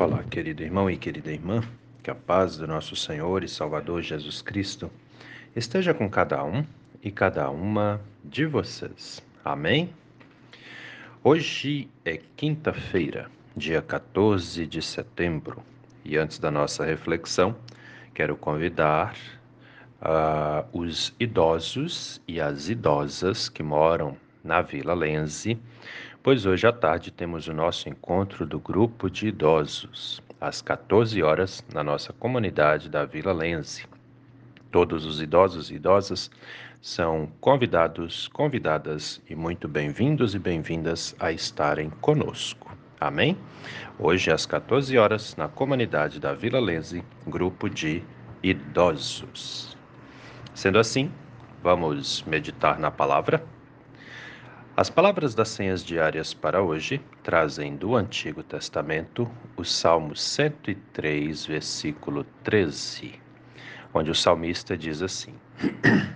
Olá, querido irmão e querida irmã, que a paz do nosso Senhor e Salvador Jesus Cristo esteja com cada um e cada uma de vocês. Amém? Hoje é quinta-feira, dia 14 de setembro, e antes da nossa reflexão, quero convidar uh, os idosos e as idosas que moram na Vila Lense pois hoje à tarde temos o nosso encontro do grupo de idosos, às 14 horas, na nossa comunidade da Vila Lense. Todos os idosos e idosas são convidados, convidadas e muito bem-vindos e bem-vindas a estarem conosco. Amém? Hoje às 14 horas, na comunidade da Vila Lense, grupo de idosos. Sendo assim, vamos meditar na palavra. As palavras das senhas diárias para hoje trazem do Antigo Testamento o Salmo 103, versículo 13, onde o salmista diz assim: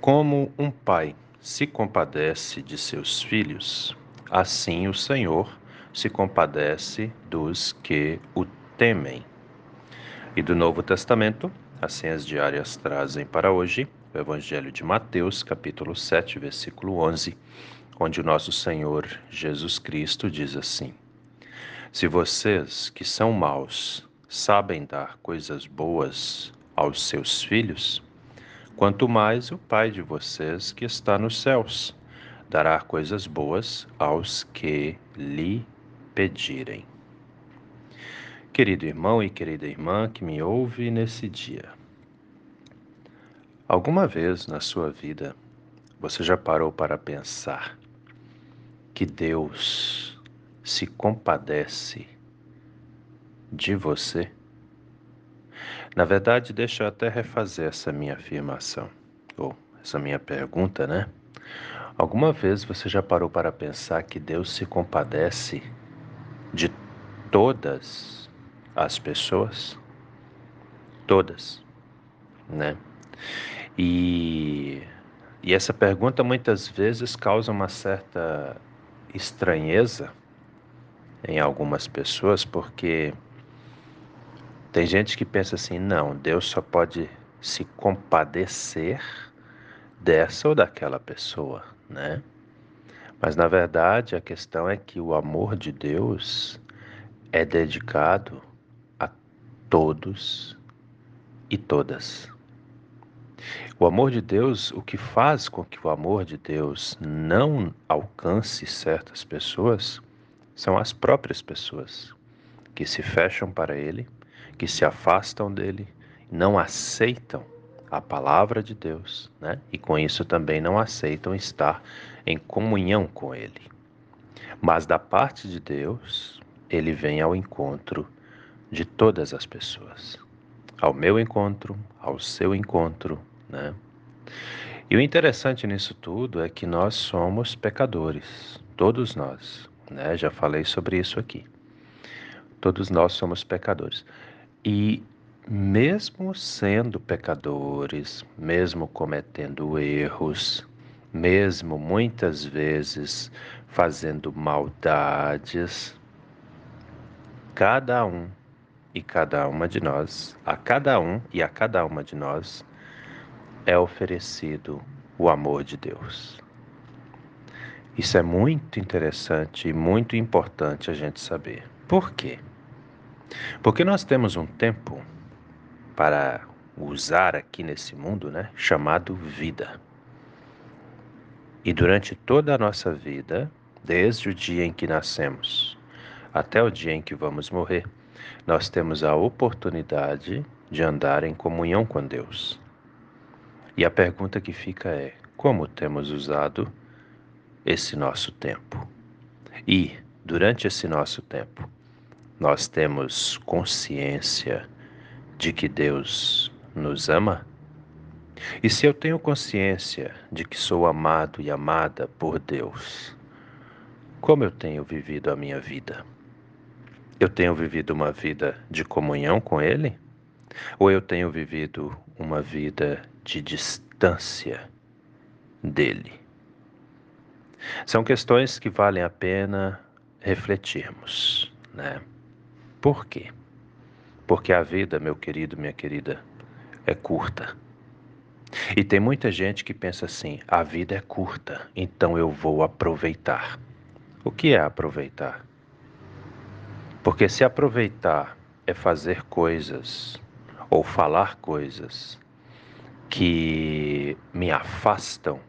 Como um pai se compadece de seus filhos, assim o Senhor se compadece dos que o temem. E do Novo Testamento, as senhas diárias trazem para hoje Evangelho de Mateus, capítulo 7, versículo 11, onde o nosso Senhor Jesus Cristo diz assim: Se vocês que são maus sabem dar coisas boas aos seus filhos, quanto mais o Pai de vocês que está nos céus dará coisas boas aos que lhe pedirem. Querido irmão e querida irmã que me ouve nesse dia, Alguma vez na sua vida você já parou para pensar que Deus se compadece de você? Na verdade, deixa eu até refazer essa minha afirmação, ou essa minha pergunta, né? Alguma vez você já parou para pensar que Deus se compadece de todas as pessoas? Todas, né? E, e essa pergunta muitas vezes causa uma certa estranheza em algumas pessoas, porque tem gente que pensa assim: não, Deus só pode se compadecer dessa ou daquela pessoa, né? Mas na verdade a questão é que o amor de Deus é dedicado a todos e todas. O amor de Deus, o que faz com que o amor de Deus não alcance certas pessoas, são as próprias pessoas que se fecham para Ele, que se afastam dele, não aceitam a palavra de Deus, né? E com isso também não aceitam estar em comunhão com Ele. Mas da parte de Deus, Ele vem ao encontro de todas as pessoas. Ao meu encontro, ao seu encontro, né? E o interessante nisso tudo é que nós somos pecadores, todos nós, né? Já falei sobre isso aqui. Todos nós somos pecadores. E mesmo sendo pecadores, mesmo cometendo erros, mesmo muitas vezes fazendo maldades, cada um e cada uma de nós, a cada um e a cada uma de nós, é oferecido o amor de Deus. Isso é muito interessante e muito importante a gente saber. Por quê? Porque nós temos um tempo para usar aqui nesse mundo, né, chamado vida. E durante toda a nossa vida, desde o dia em que nascemos até o dia em que vamos morrer, nós temos a oportunidade de andar em comunhão com Deus. E a pergunta que fica é: como temos usado esse nosso tempo? E, durante esse nosso tempo, nós temos consciência de que Deus nos ama? E se eu tenho consciência de que sou amado e amada por Deus, como eu tenho vivido a minha vida? Eu tenho vivido uma vida de comunhão com Ele? Ou eu tenho vivido uma vida de distância dele. São questões que valem a pena refletirmos, né? Por quê? Porque a vida, meu querido, minha querida, é curta. E tem muita gente que pensa assim: a vida é curta, então eu vou aproveitar. O que é aproveitar? Porque se aproveitar é fazer coisas ou falar coisas que me afastam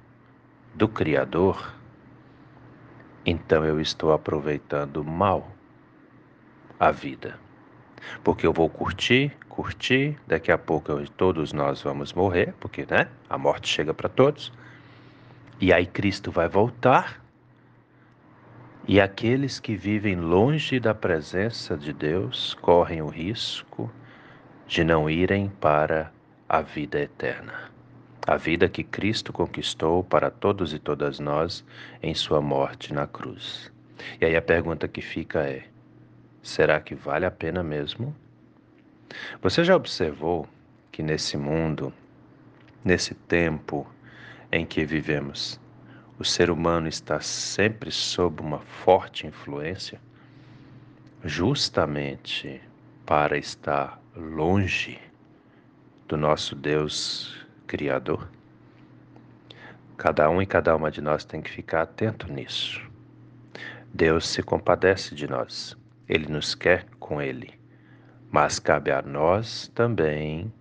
do Criador, então eu estou aproveitando mal a vida. Porque eu vou curtir, curtir, daqui a pouco eu, todos nós vamos morrer, porque né, a morte chega para todos. E aí Cristo vai voltar. E aqueles que vivem longe da presença de Deus correm o risco de não irem para a vida eterna. A vida que Cristo conquistou para todos e todas nós em sua morte na cruz. E aí a pergunta que fica é: será que vale a pena mesmo? Você já observou que nesse mundo, nesse tempo em que vivemos, o ser humano está sempre sob uma forte influência, justamente para estar longe do nosso Deus Criador? Cada um e cada uma de nós tem que ficar atento nisso. Deus se compadece de nós, Ele nos quer com Ele, mas cabe a nós também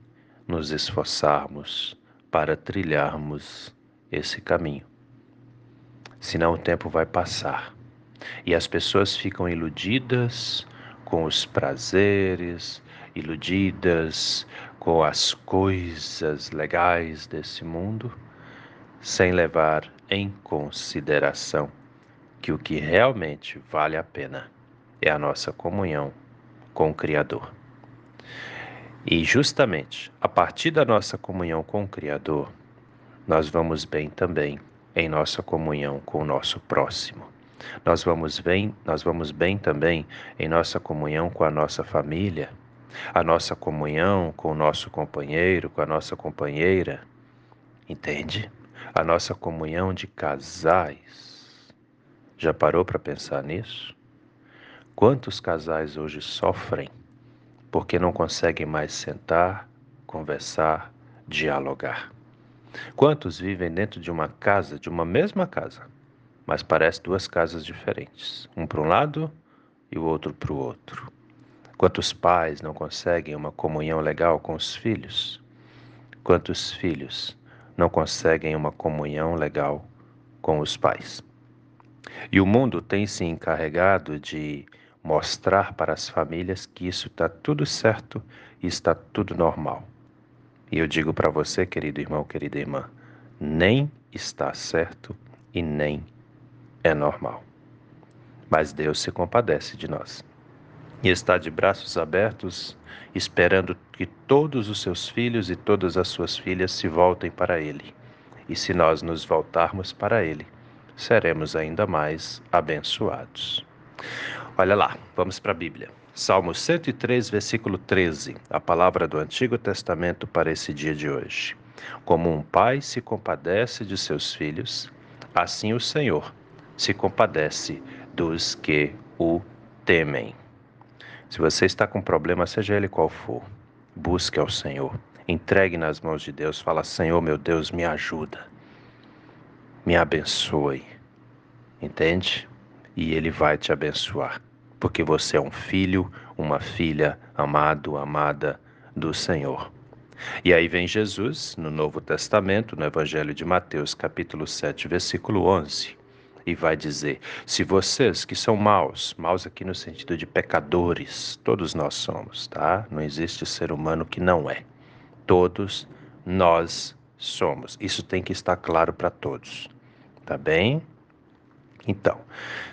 nos esforçarmos para trilharmos esse caminho. Senão o tempo vai passar e as pessoas ficam iludidas com os prazeres, iludidas com as coisas legais desse mundo, sem levar em consideração que o que realmente vale a pena é a nossa comunhão com o Criador. E justamente a partir da nossa comunhão com o Criador, nós vamos bem também em nossa comunhão com o nosso próximo. Nós vamos bem, nós vamos bem também em nossa comunhão com a nossa família, a nossa comunhão com o nosso companheiro, com a nossa companheira. Entende? A nossa comunhão de casais. Já parou para pensar nisso? Quantos casais hoje sofrem porque não conseguem mais sentar, conversar, dialogar? Quantos vivem dentro de uma casa, de uma mesma casa, mas parece duas casas diferentes, um para um lado e o outro para o outro. Quantos pais não conseguem uma comunhão legal com os filhos? Quantos filhos não conseguem uma comunhão legal com os pais? E o mundo tem se encarregado de mostrar para as famílias que isso está tudo certo e está tudo normal. E eu digo para você, querido irmão, querida irmã, nem está certo e nem é normal. Mas Deus se compadece de nós e está de braços abertos, esperando que todos os seus filhos e todas as suas filhas se voltem para Ele. E se nós nos voltarmos para Ele, seremos ainda mais abençoados. Olha lá, vamos para a Bíblia. Salmo 103, versículo 13, a palavra do Antigo Testamento para esse dia de hoje. Como um pai se compadece de seus filhos, assim o Senhor se compadece dos que o temem. Se você está com problema, seja ele qual for, busque ao Senhor. Entregue nas mãos de Deus. Fala, Senhor, meu Deus, me ajuda. Me abençoe. Entende? E Ele vai te abençoar. Porque você é um filho, uma filha amado, amada do Senhor. E aí vem Jesus, no Novo Testamento, no Evangelho de Mateus, capítulo 7, versículo 11 e vai dizer: se vocês que são maus, maus aqui no sentido de pecadores, todos nós somos, tá? Não existe ser humano que não é. Todos nós somos. Isso tem que estar claro para todos, tá bem? Então,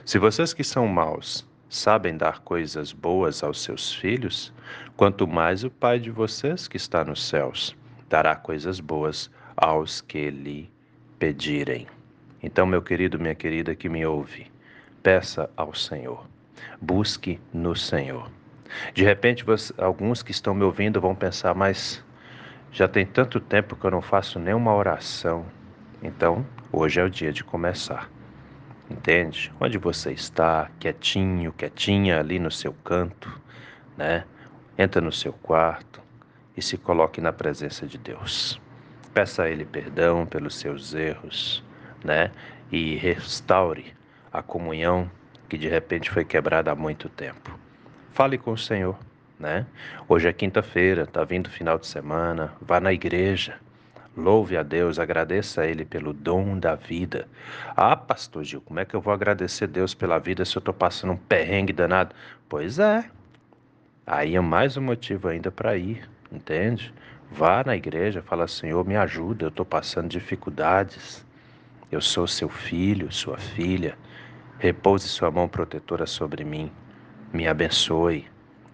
se vocês que são maus sabem dar coisas boas aos seus filhos, quanto mais o Pai de vocês que está nos céus dará coisas boas aos que lhe pedirem. Então, meu querido, minha querida que me ouve, peça ao Senhor, busque no Senhor. De repente, você, alguns que estão me ouvindo vão pensar, mas já tem tanto tempo que eu não faço nenhuma oração. Então, hoje é o dia de começar. Entende? Onde você está, quietinho, quietinha ali no seu canto, né? Entra no seu quarto e se coloque na presença de Deus. Peça a Ele perdão pelos seus erros, né? E restaure a comunhão que de repente foi quebrada há muito tempo. Fale com o Senhor, né? Hoje é quinta-feira, tá vindo final de semana, vá na igreja. Louve a Deus, agradeça a Ele pelo dom da vida. Ah, pastor Gil, como é que eu vou agradecer a Deus pela vida se eu estou passando um perrengue danado? Pois é. Aí é mais um motivo ainda para ir, entende? Vá na igreja, fala, Senhor, me ajuda, eu estou passando dificuldades. Eu sou seu filho, sua filha. Repouse sua mão protetora sobre mim. Me abençoe.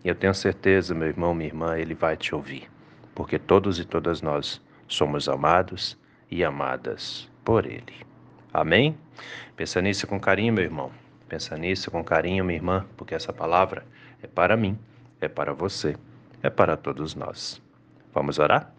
Eu tenho certeza, meu irmão, minha irmã, ele vai te ouvir. Porque todos e todas nós somos amados e amadas por Ele. Amém? Pensa nisso com carinho, meu irmão. Pensa nisso com carinho, minha irmã, porque essa palavra é para mim, é para você, é para todos nós. Vamos orar?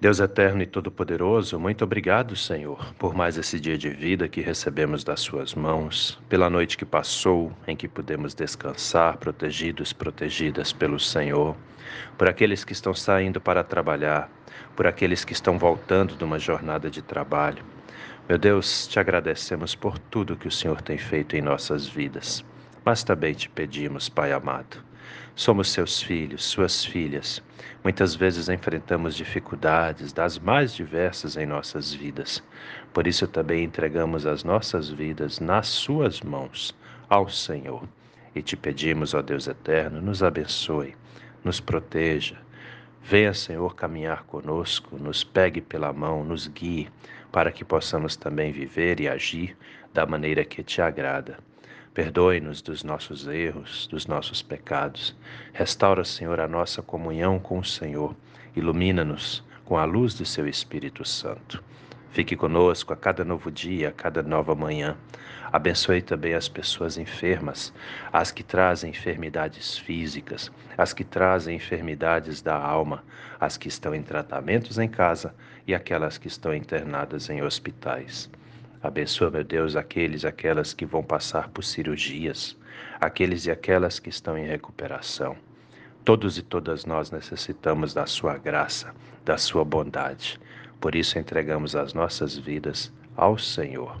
Deus eterno e todo-poderoso, muito obrigado, Senhor, por mais esse dia de vida que recebemos das Suas mãos, pela noite que passou, em que pudemos descansar, protegidos, protegidas pelo Senhor, por aqueles que estão saindo para trabalhar, por aqueles que estão voltando de uma jornada de trabalho. Meu Deus, te agradecemos por tudo que o Senhor tem feito em nossas vidas, mas também te pedimos, Pai amado, Somos seus filhos, suas filhas. Muitas vezes enfrentamos dificuldades das mais diversas em nossas vidas. Por isso também entregamos as nossas vidas nas suas mãos ao Senhor. E te pedimos, ó Deus eterno, nos abençoe, nos proteja. Venha, Senhor, caminhar conosco, nos pegue pela mão, nos guie, para que possamos também viver e agir da maneira que te agrada. Perdoe-nos dos nossos erros, dos nossos pecados. Restaura, Senhor, a nossa comunhão com o Senhor. Ilumina-nos com a luz do seu Espírito Santo. Fique conosco a cada novo dia, a cada nova manhã. Abençoe também as pessoas enfermas, as que trazem enfermidades físicas, as que trazem enfermidades da alma, as que estão em tratamentos em casa e aquelas que estão internadas em hospitais. Abençoa, meu Deus, aqueles e aquelas que vão passar por cirurgias, aqueles e aquelas que estão em recuperação. Todos e todas nós necessitamos da Sua graça, da Sua bondade. Por isso entregamos as nossas vidas ao Senhor.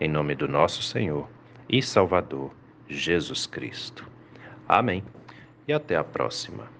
em nome do nosso Senhor e Salvador, Jesus Cristo. Amém. E até a próxima.